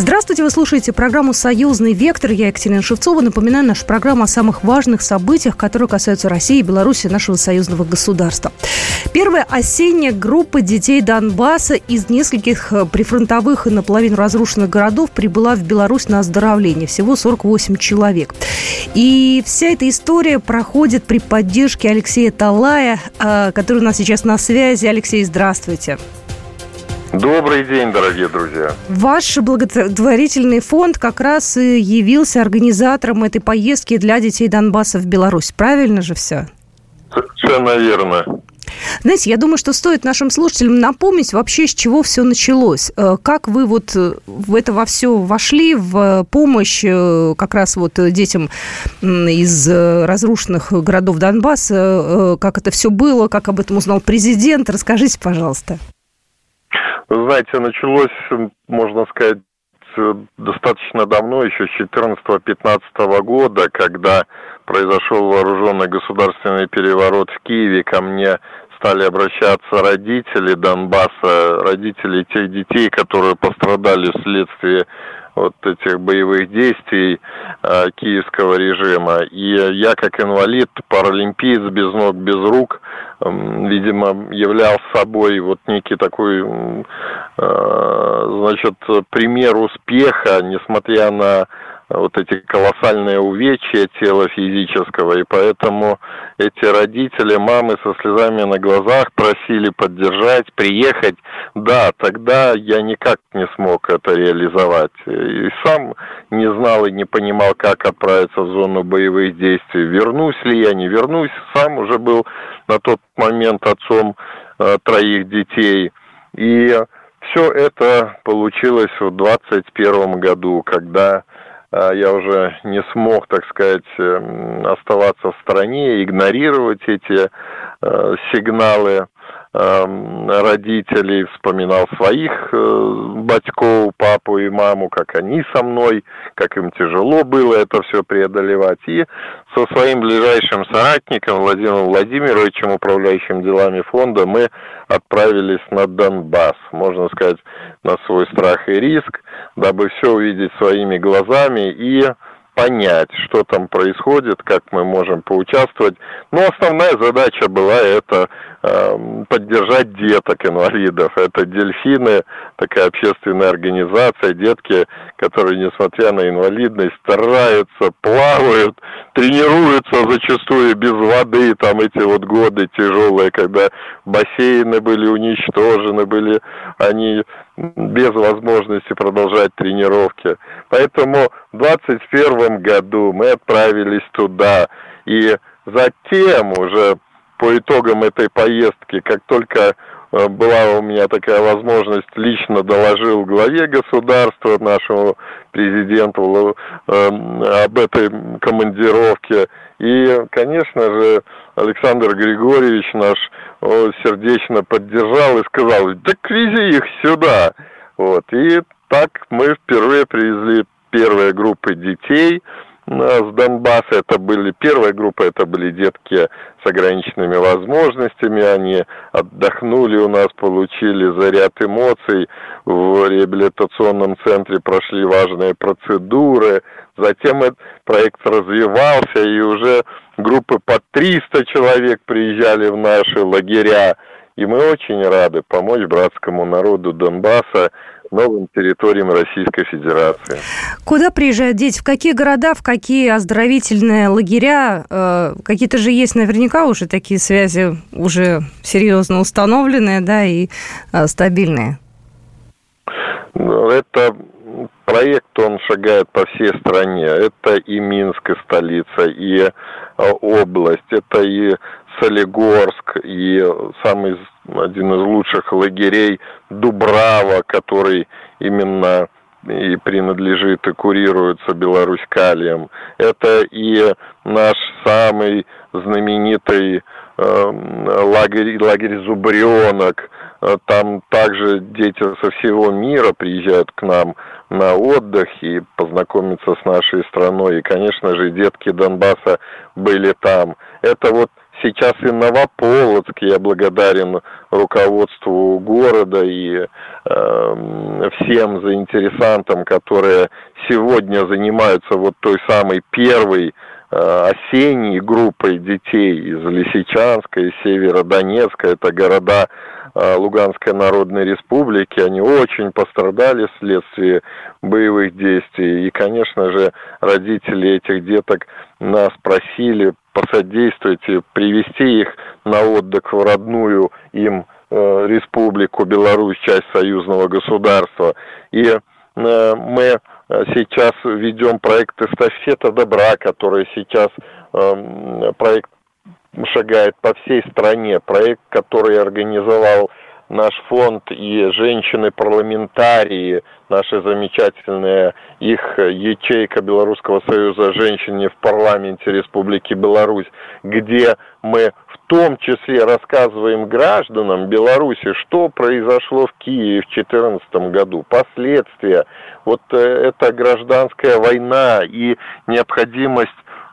Здравствуйте, вы слушаете программу «Союзный вектор». Я Екатерина Шевцова. Напоминаю, наша программа о самых важных событиях, которые касаются России и Беларуси, нашего союзного государства. Первая осенняя группа детей Донбасса из нескольких э, прифронтовых и наполовину разрушенных городов прибыла в Беларусь на оздоровление. Всего 48 человек. И вся эта история проходит при поддержке Алексея Талая, э, который у нас сейчас на связи. Алексей, здравствуйте. Добрый день, дорогие друзья. Ваш благотворительный фонд как раз и явился организатором этой поездки для детей Донбасса в Беларусь. Правильно же все? Совершенно верно. Знаете, я думаю, что стоит нашим слушателям напомнить вообще, с чего все началось. Э, как вы вот э, в это во все вошли, в помощь э, как раз вот детям из разрушенных городов Донбасса, как это все было, как об этом узнал президент. Расскажите, пожалуйста. Знаете, началось, можно сказать, достаточно давно, еще с 14-15 года, когда произошел вооруженный государственный переворот в Киеве, ко мне стали обращаться родители Донбасса, родители тех детей, которые пострадали вследствие вот этих боевых действий э, киевского режима. И я как инвалид, паралимпиец без ног, без рук, видимо, являл собой вот некий такой, э, значит, пример успеха, несмотря на вот эти колоссальные увечья тела физического, и поэтому эти родители, мамы со слезами на глазах просили поддержать, приехать. Да, тогда я никак не смог это реализовать. И сам не знал и не понимал, как отправиться в зону боевых действий. Вернусь ли я, не вернусь. Сам уже был на тот момент отцом э, троих детей. И все это получилось в 21 году, когда я уже не смог, так сказать, эм, оставаться в стороне, игнорировать эти э, сигналы родителей, вспоминал своих э, батьков, папу и маму, как они со мной, как им тяжело было это все преодолевать. И со своим ближайшим соратником Владимиром Владимировичем, управляющим делами фонда, мы отправились на Донбасс, можно сказать, на свой страх и риск, дабы все увидеть своими глазами и понять, что там происходит, как мы можем поучаствовать. Но основная задача была это э, поддержать деток инвалидов. Это дельфины, такая общественная организация, детки, которые, несмотря на инвалидность, стараются, плавают, тренируются зачастую без воды, там эти вот годы тяжелые, когда бассейны были уничтожены, были они без возможности продолжать тренировки. Поэтому в 2021 году мы отправились туда. И затем уже по итогам этой поездки, как только была у меня такая возможность, лично доложил главе государства, нашему президенту э, об этой командировке. И, конечно же, Александр Григорьевич наш сердечно поддержал и сказал, да вези их сюда. Вот. И так мы впервые привезли первые группы детей с Донбасса. Это были первая группа, это были детки с ограниченными возможностями. Они отдохнули у нас, получили заряд эмоций. В реабилитационном центре прошли важные процедуры. Затем этот проект развивался, и уже группы по 300 человек приезжали в наши лагеря. И мы очень рады помочь братскому народу Донбасса новым территориям Российской Федерации. Куда приезжают дети? В какие города, в какие оздоровительные лагеря? Э, какие-то же есть наверняка уже такие связи уже серьезно установленные, да, и э, стабильные. Ну, это проект, он шагает по всей стране. Это и Минск, и столица, и э, область, это и Солигорск, и самый один из лучших лагерей Дубрава, который именно и принадлежит и курируется Беларусь Калием. Это и наш самый знаменитый э, лагерь, лагерь Зубренок. Э, там также дети со всего мира приезжают к нам на отдых и познакомиться с нашей страной. И, конечно же, детки Донбасса были там. Это вот сейчас и Новополоцк. Я благодарен руководству города и э, всем заинтересантам, которые сегодня занимаются вот той самой первой э, осенней группой детей из Лисичанска, из Северодонецка. Это города э, Луганской Народной Республики. Они очень пострадали вследствие боевых действий. И, конечно же, родители этих деток нас просили посодействовать и привести их на отдых в родную им э, республику Беларусь, часть союзного государства. И э, мы сейчас ведем проект «Эстафета добра», который сейчас э, проект шагает по всей стране, проект, который организовал наш фонд и женщины-парламентарии, наши замечательные, их ячейка Белорусского союза женщин в парламенте Республики Беларусь, где мы в том числе рассказываем гражданам Беларуси, что произошло в Киеве в 2014 году, последствия. Вот э, эта гражданская война и необходимость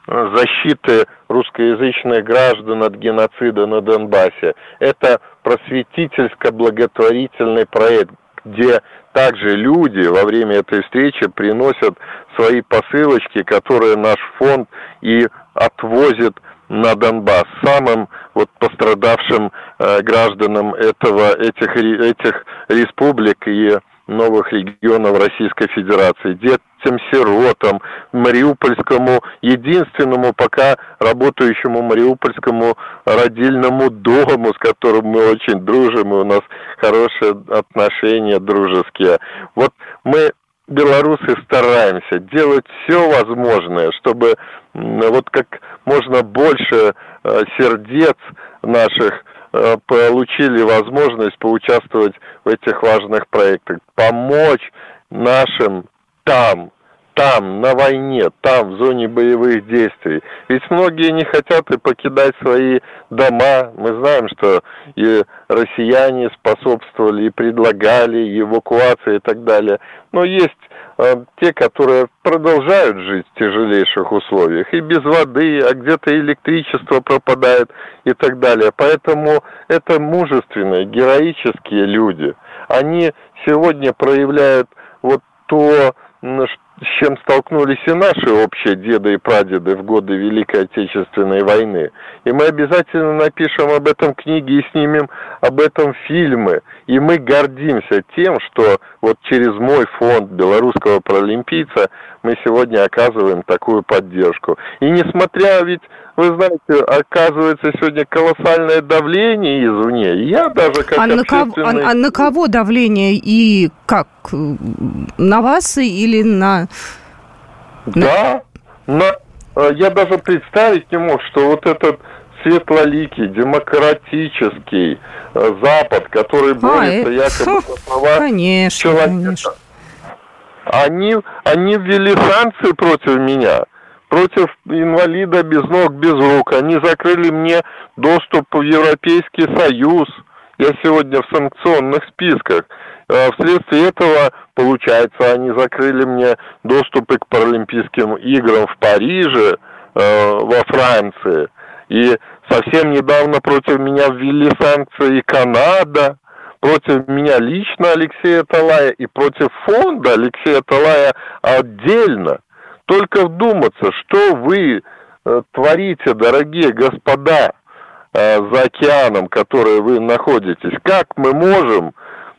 защиты русскоязычных граждан от геноцида на Донбассе. Это просветительско-благотворительный проект, где также люди во время этой встречи приносят свои посылочки, которые наш фонд и отвозит на Донбасс самым вот пострадавшим э, гражданам этого этих этих республик и новых регионов Российской Федерации, детям-сиротам, Мариупольскому, единственному пока работающему Мариупольскому родильному дому, с которым мы очень дружим, и у нас хорошие отношения дружеские. Вот мы белорусы стараемся делать все возможное, чтобы вот как можно больше э, сердец наших Э, получили возможность поучаствовать в этих важных проектах, помочь нашим там, там, на войне, там, в зоне боевых действий. Ведь многие не хотят и покидать свои дома. Мы знаем, что и россияне способствовали, и предлагали эвакуации и так далее. Но есть э, те, которые продолжают жить в тяжелейших условиях, и без воды, а где-то электричество пропадает и так далее. Поэтому это мужественные, героические люди. Они сегодня проявляют вот то, с чем столкнулись и наши общие деды и прадеды в годы Великой Отечественной войны. И мы обязательно напишем об этом книги и снимем об этом фильмы. И мы гордимся тем, что вот через мой фонд белорусского паралимпийца мы сегодня оказываем такую поддержку. И несмотря ведь вы знаете, оказывается сегодня колоссальное давление извне. Я даже как а на, кого, а, а на кого давление и как? На вас или на... Да, на... Э, я даже представить не мог, что вот этот светлоликий, демократический э, Запад, который а, борется а, якобы за права конечно, человека, конечно. Они, они ввели санкции против меня – против инвалида без ног, без рук. Они закрыли мне доступ в Европейский Союз. Я сегодня в санкционных списках. А вследствие этого, получается, они закрыли мне доступы к Паралимпийским играм в Париже, э, во Франции. И совсем недавно против меня ввели санкции и Канада, против меня лично Алексея Талая и против фонда Алексея Талая отдельно. Только вдуматься, что вы э, творите, дорогие господа, э, за океаном, которые вы находитесь. Как мы можем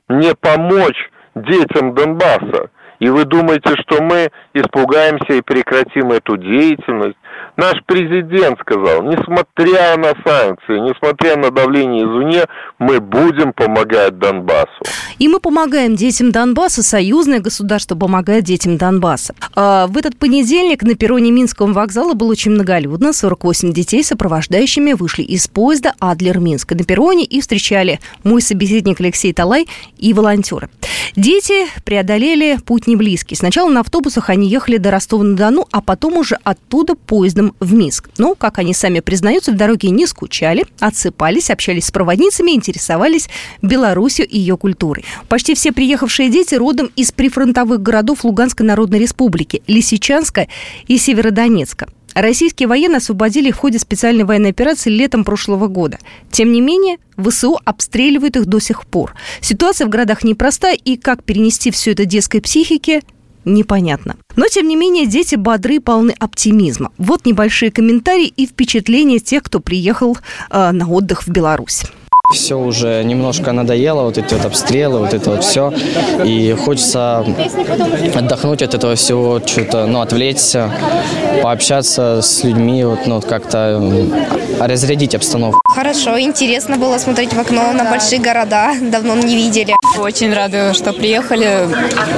не помочь детям Донбасса? И вы думаете, что мы испугаемся и прекратим эту деятельность? Наш президент сказал, несмотря на санкции, несмотря на давление извне, мы будем помогать Донбассу. И мы помогаем детям Донбасса, союзное государство помогает детям Донбасса. А в этот понедельник на перроне Минского вокзала было очень многолюдно. 48 детей сопровождающими вышли из поезда Адлер-Минск на перроне и встречали мой собеседник Алексей Талай и волонтеры. Дети преодолели путь не близкий. Сначала на автобусах они ехали до Ростова-на-Дону, а потом уже оттуда поездом в Минск. Но, как они сами признаются, в дороге не скучали, отсыпались, общались с проводницами, интересовались Беларусью и ее культурой. Почти все приехавшие дети родом из прифронтовых городов Луганской Народной Республики, Лисичанска и Северодонецка. Российские военные освободили в ходе специальной военной операции летом прошлого года. Тем не менее, ВСУ обстреливают их до сих пор. Ситуация в городах непростая, и как перенести все это детской психике, непонятно. Но, тем не менее, дети бодры, полны оптимизма. Вот небольшие комментарии и впечатления тех, кто приехал э, на отдых в Беларусь. Все уже немножко надоело, вот эти вот обстрелы, вот это вот все. И хочется отдохнуть от этого всего, что-то, ну, отвлечься, пообщаться с людьми, вот, ну, как-то разрядить обстановку. Хорошо, интересно было смотреть в окно на большие города, давно не видели. Очень рада, что приехали.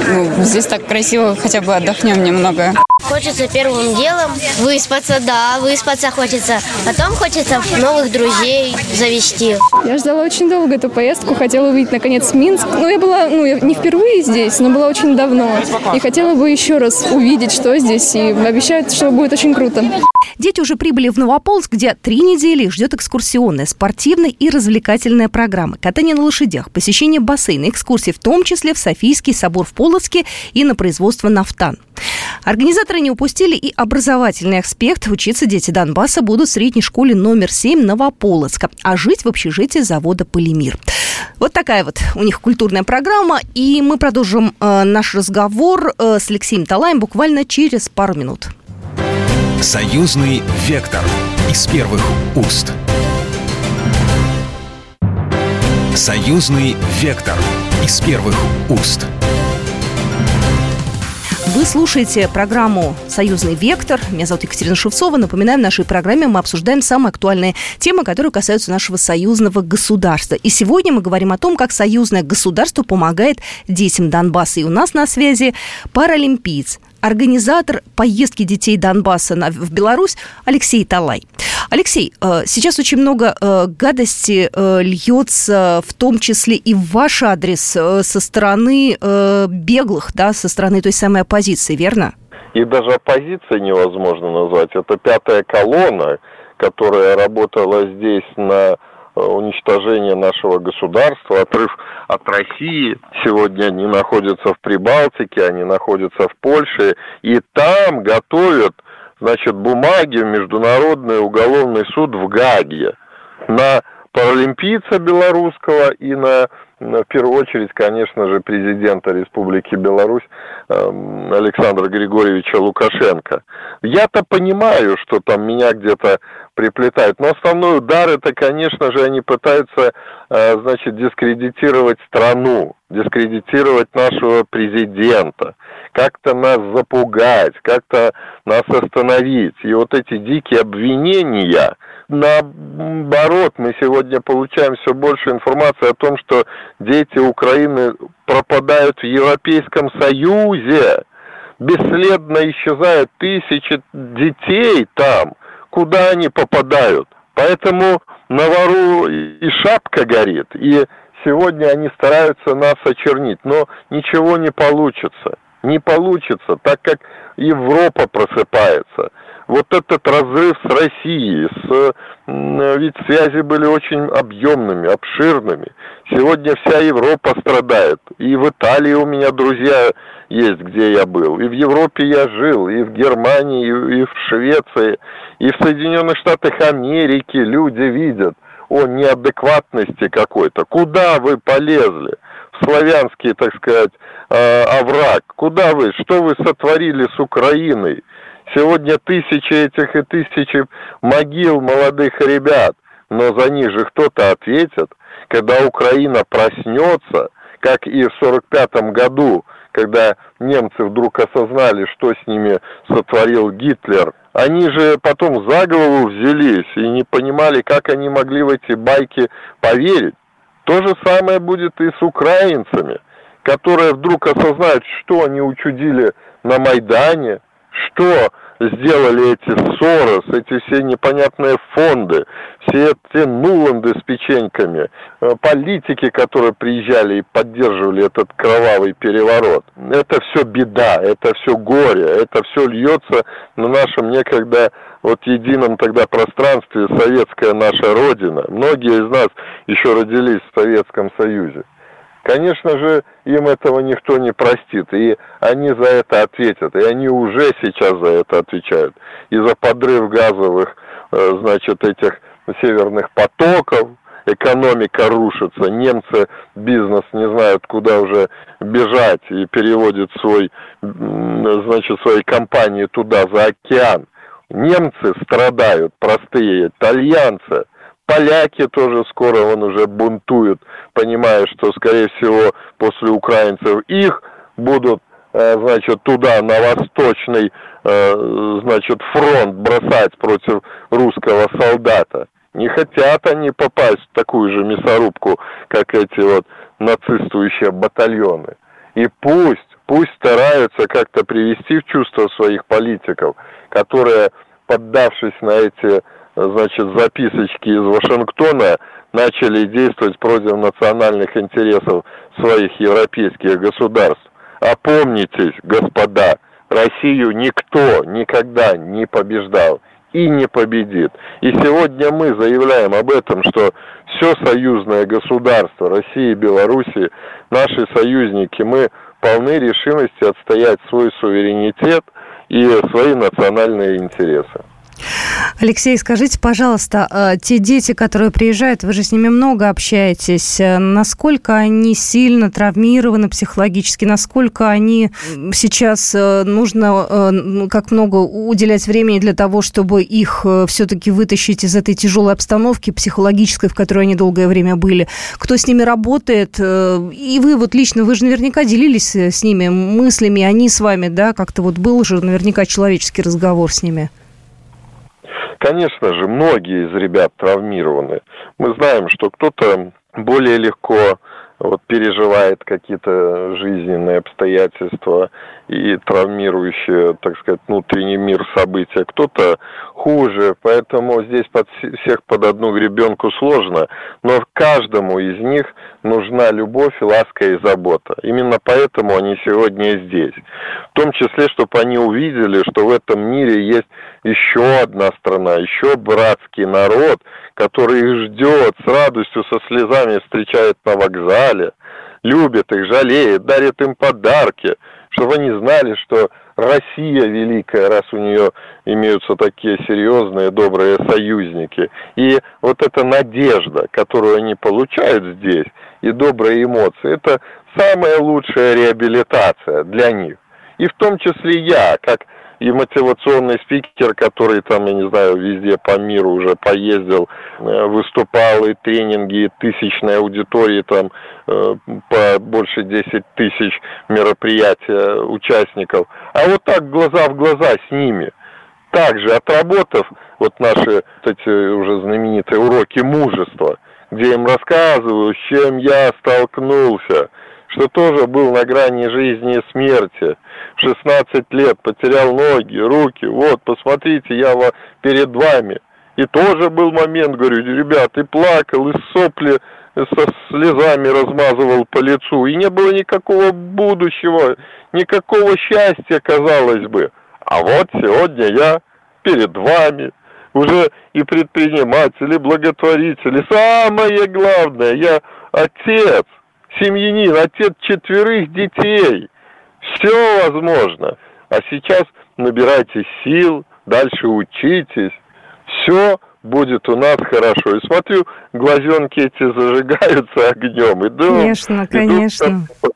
Ну, здесь так красиво, хотя бы отдохнем немного. Хочется первым делом выспаться, да, выспаться хочется. Потом хочется новых друзей завести. Я ждала очень долго эту поездку, хотела увидеть наконец Минск. Ну, я была, ну, я не впервые здесь, но была очень давно. И хотела бы еще раз увидеть, что здесь, и обещают, что будет очень круто. Дети уже прибыли в Новополск, где три недели ждет экскурсионная, спортивная и развлекательная программа. Катание на лошадях, посещение бассейна, экскурсии, в том числе в Софийский собор в Полоцке и на производство «Нафтан». Организаторы не упустили и образовательный аспект. Учиться дети Донбасса будут в средней школе номер 7 Новополоцка, а жить в общежитии завода «Полимир». Вот такая вот у них культурная программа. И мы продолжим э, наш разговор э, с Алексеем Талаем буквально через пару минут. Союзный вектор из первых уст. Союзный вектор из первых уст. Вы слушаете программу «Союзный вектор». Меня зовут Екатерина Шевцова. Напоминаю, в нашей программе мы обсуждаем самые актуальные темы, которые касаются нашего союзного государства. И сегодня мы говорим о том, как союзное государство помогает детям Донбасса. И у нас на связи паралимпиец, организатор поездки детей Донбасса в Беларусь Алексей Талай. Алексей, э, сейчас очень много э, гадости э, льется, в том числе и в ваш адрес со стороны беглых, да, со стороны той самой оппозиции, верно? И даже оппозицией невозможно назвать. Это пятая колонна, которая работала здесь на уничтожение нашего государства, отрыв от России. Сегодня они находятся в Прибалтике, они находятся в Польше, и там готовят значит, бумаги в Международный уголовный суд в Гаге на паралимпийца белорусского и на, в первую очередь, конечно же, президента Республики Беларусь эм, Александра Григорьевича Лукашенко. Я-то понимаю, что там меня где-то приплетают, но основной удар это, конечно же, они пытаются, э, значит, дискредитировать страну, дискредитировать нашего президента, как-то нас запугать, как-то нас остановить. И вот эти дикие обвинения, наоборот, мы сегодня получаем все больше информации о том, что дети Украины пропадают в Европейском Союзе, бесследно исчезают тысячи детей там, куда они попадают. Поэтому на вору и шапка горит, и сегодня они стараются нас очернить, но ничего не получится не получится, так как Европа просыпается. Вот этот разрыв с Россией, с, ведь связи были очень объемными, обширными. Сегодня вся Европа страдает. И в Италии у меня друзья есть, где я был. И в Европе я жил, и в Германии, и в Швеции, и в Соединенных Штатах Америки люди видят о неадекватности какой-то. Куда вы полезли? Славянский, так сказать, э, овраг. Куда вы? Что вы сотворили с Украиной? Сегодня тысячи этих и тысячи могил молодых ребят. Но за них же кто-то ответит. Когда Украина проснется, как и в 45 году, когда немцы вдруг осознали, что с ними сотворил Гитлер, они же потом за голову взялись и не понимали, как они могли в эти байки поверить. То же самое будет и с украинцами, которые вдруг осознают, что они учудили на Майдане, что сделали эти Сорос, эти все непонятные фонды, все эти Нуланды с печеньками, э, политики, которые приезжали и поддерживали этот кровавый переворот. Это все беда, это все горе, это все льется на нашем некогда вот едином тогда пространстве советская наша Родина. Многие из нас еще родились в Советском Союзе. Конечно же, им этого никто не простит, и они за это ответят, и они уже сейчас за это отвечают. И за подрыв газовых, э, значит, этих северных потоков, экономика рушится, немцы бизнес не знают, куда уже бежать и переводят свой, значит, свои компании туда, за океан. Немцы страдают, простые итальянцы, поляки тоже скоро он уже бунтуют, понимая, что, скорее всего, после украинцев их будут, э, значит, туда, на восточный, э, значит, фронт бросать против русского солдата. Не хотят они попасть в такую же мясорубку, как эти вот нацистующие батальоны. И пусть, пусть стараются как-то привести в чувство своих политиков, которые, поддавшись на эти, значит, записочки из Вашингтона, начали действовать против национальных интересов своих европейских государств. Опомнитесь, господа, Россию никто никогда не побеждал и не победит. И сегодня мы заявляем об этом, что все союзное государство России и Беларуси, наши союзники, мы полны решимости отстоять свой суверенитет и свои национальные интересы. Алексей, скажите, пожалуйста, э, те дети, которые приезжают, вы же с ними много общаетесь, э, насколько они сильно травмированы психологически, насколько они сейчас э, нужно, как много уделять времени для того, чтобы их все-таки вытащить из этой тяжелой обстановки психологической, в которой они долгое время были, кто с ними работает, и вы вот лично, вы же наверняка делились с ними мыслями, они с вами, да, как-то вот был же наверняка человеческий разговор с ними. Конечно же, многие из ребят травмированы. Мы знаем, что кто-то более легко вот переживает какие-то жизненные обстоятельства и травмирующие, так сказать, внутренний мир события. Кто-то хуже, поэтому здесь под всех под одну гребенку сложно, но каждому из них нужна любовь, ласка и забота. Именно поэтому они сегодня здесь. В том числе, чтобы они увидели, что в этом мире есть еще одна страна, еще братский народ, который их ждет, с радостью, со слезами встречает на вокзале, любит их, жалеет, дарит им подарки, чтобы они знали, что Россия великая, раз у нее имеются такие серьезные, добрые союзники. И вот эта надежда, которую они получают здесь, и добрые эмоции, это самая лучшая реабилитация для них. И в том числе я, как и мотивационный спикер, который там, я не знаю, везде по миру уже поездил, э, выступал, и тренинги, и тысячной аудитории, там э, по больше 10 тысяч мероприятия участников. А вот так глаза в глаза с ними. Также отработав вот наши эти уже знаменитые уроки мужества, где им рассказываю, с чем я столкнулся, что тоже был на грани жизни и смерти. В 16 лет потерял ноги, руки. Вот, посмотрите, я перед вами. И тоже был момент, говорю, ребят, и плакал, и сопли со слезами размазывал по лицу. И не было никакого будущего, никакого счастья, казалось бы. А вот сегодня я перед вами, уже и предприниматель, и благотворитель. И самое главное, я отец семьянин, отец четверых детей. Все возможно. А сейчас набирайте сил, дальше учитесь. Все будет у нас хорошо. И смотрю, глазенки эти зажигаются огнем. Иду, конечно, конечно. Идут,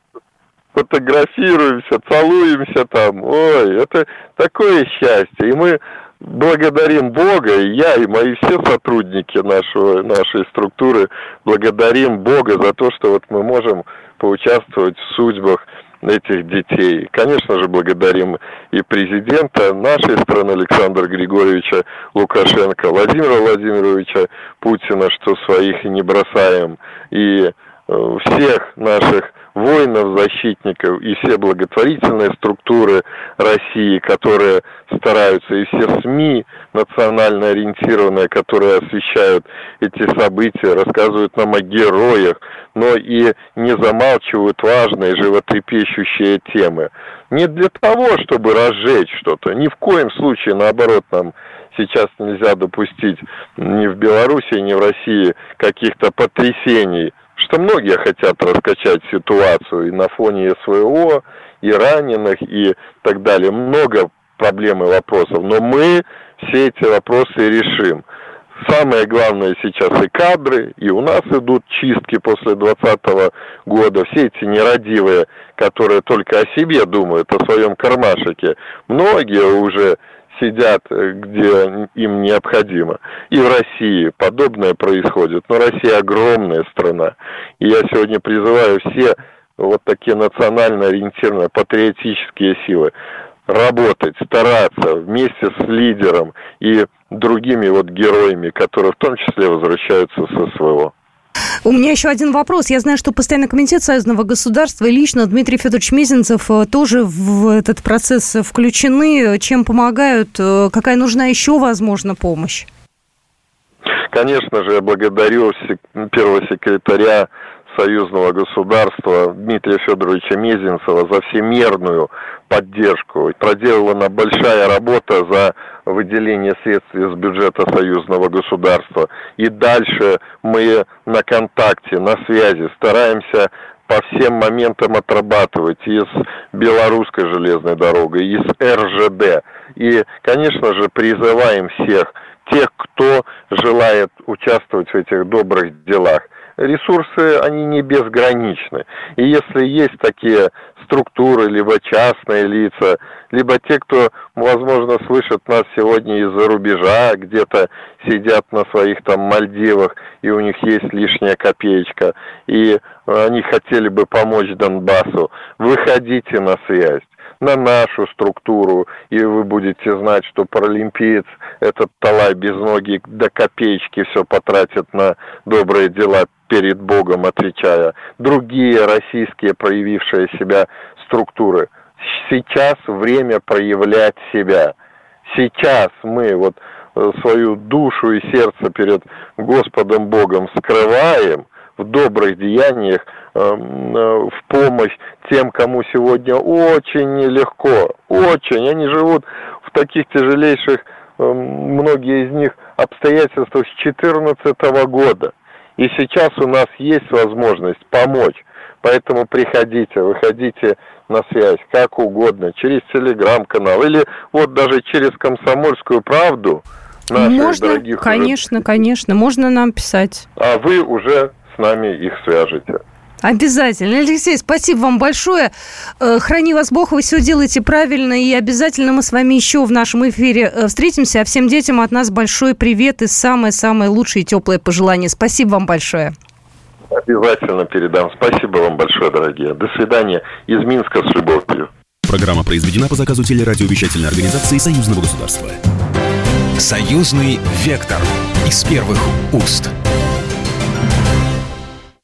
фотографируемся, целуемся там. Ой, это такое счастье. И мы благодарим Бога, и я, и мои все сотрудники нашего, нашей структуры благодарим Бога за то, что вот мы можем поучаствовать в судьбах этих детей. Конечно же, благодарим и президента нашей страны Александра Григорьевича Лукашенко, Владимира Владимировича Путина, что своих не бросаем, и э, всех наших воинов, защитников и все благотворительные структуры России, которые стараются, и все СМИ национально ориентированные, которые освещают эти события, рассказывают нам о героях, но и не замалчивают важные животрепещущие темы. Не для того, чтобы разжечь что-то, ни в коем случае, наоборот, нам сейчас нельзя допустить ни в Беларуси, ни в России каких-то потрясений – что многие хотят раскачать ситуацию и на фоне СВО, и раненых, и так далее. Много проблем и вопросов. Но мы все эти вопросы решим. Самое главное сейчас и кадры, и у нас идут чистки после 2020 года. Все эти нерадивые, которые только о себе думают, о своем кармашике, многие уже сидят, э, где им необходимо. И в России подобное происходит. Но Россия огромная страна. И я сегодня призываю все вот такие национально ориентированные патриотические силы работать, стараться вместе с лидером и другими вот героями, которые в том числе возвращаются со своего. У меня еще один вопрос. Я знаю, что постоянный комитет союзного государства и лично Дмитрий Федорович Мезенцев э, тоже в этот процесс включены. Чем помогают? Э, какая нужна еще, возможно, помощь? Конечно же, я благодарю первого секретаря союзного государства Дмитрия Федоровича Мезенцева за всемерную поддержку. Проделана большая работа за выделение средств из бюджета союзного государства. И дальше мы на контакте, на связи, стараемся по всем моментам отрабатывать и с белорусской железной дорогой, и с РЖД. И, конечно же, призываем всех, тех, кто желает участвовать в этих добрых делах, ресурсы, они не безграничны. И если есть такие структуры, либо частные лица, либо те, кто, возможно, слышит нас сегодня из-за рубежа, где-то сидят на своих там Мальдивах, и у них есть лишняя копеечка, и они хотели бы помочь Донбассу, выходите на связь на нашу структуру, и вы будете знать, что паралимпиец этот талай без ноги до копеечки все потратит на добрые дела перед Богом, отвечая. Другие российские проявившие себя структуры. Сейчас время проявлять себя. Сейчас мы вот э, свою душу и сердце перед Господом Богом скрываем в добрых деяниях, эм, э, в помощь тем, кому сегодня очень нелегко, очень. Они живут в таких тяжелейших, эм, многие из них, обстоятельствах с 2014 года. И сейчас у нас есть возможность помочь. Поэтому приходите, выходите на связь, как угодно, через телеграм-канал или вот даже через комсомольскую правду. Можно, дорогих конечно, уже... конечно, можно нам писать. А вы уже с нами их свяжете. Обязательно. Алексей, спасибо вам большое. Э, храни вас Бог, вы все делаете правильно, и обязательно мы с вами еще в нашем эфире э, встретимся. А всем детям от нас большой привет и самое-самое лучшее и теплое пожелание. Спасибо вам большое. Обязательно передам. Спасибо вам большое, дорогие. До свидания. Из Минска с любовью. Программа произведена по заказу телерадиовещательной организации Союзного государства. Союзный вектор из первых уст.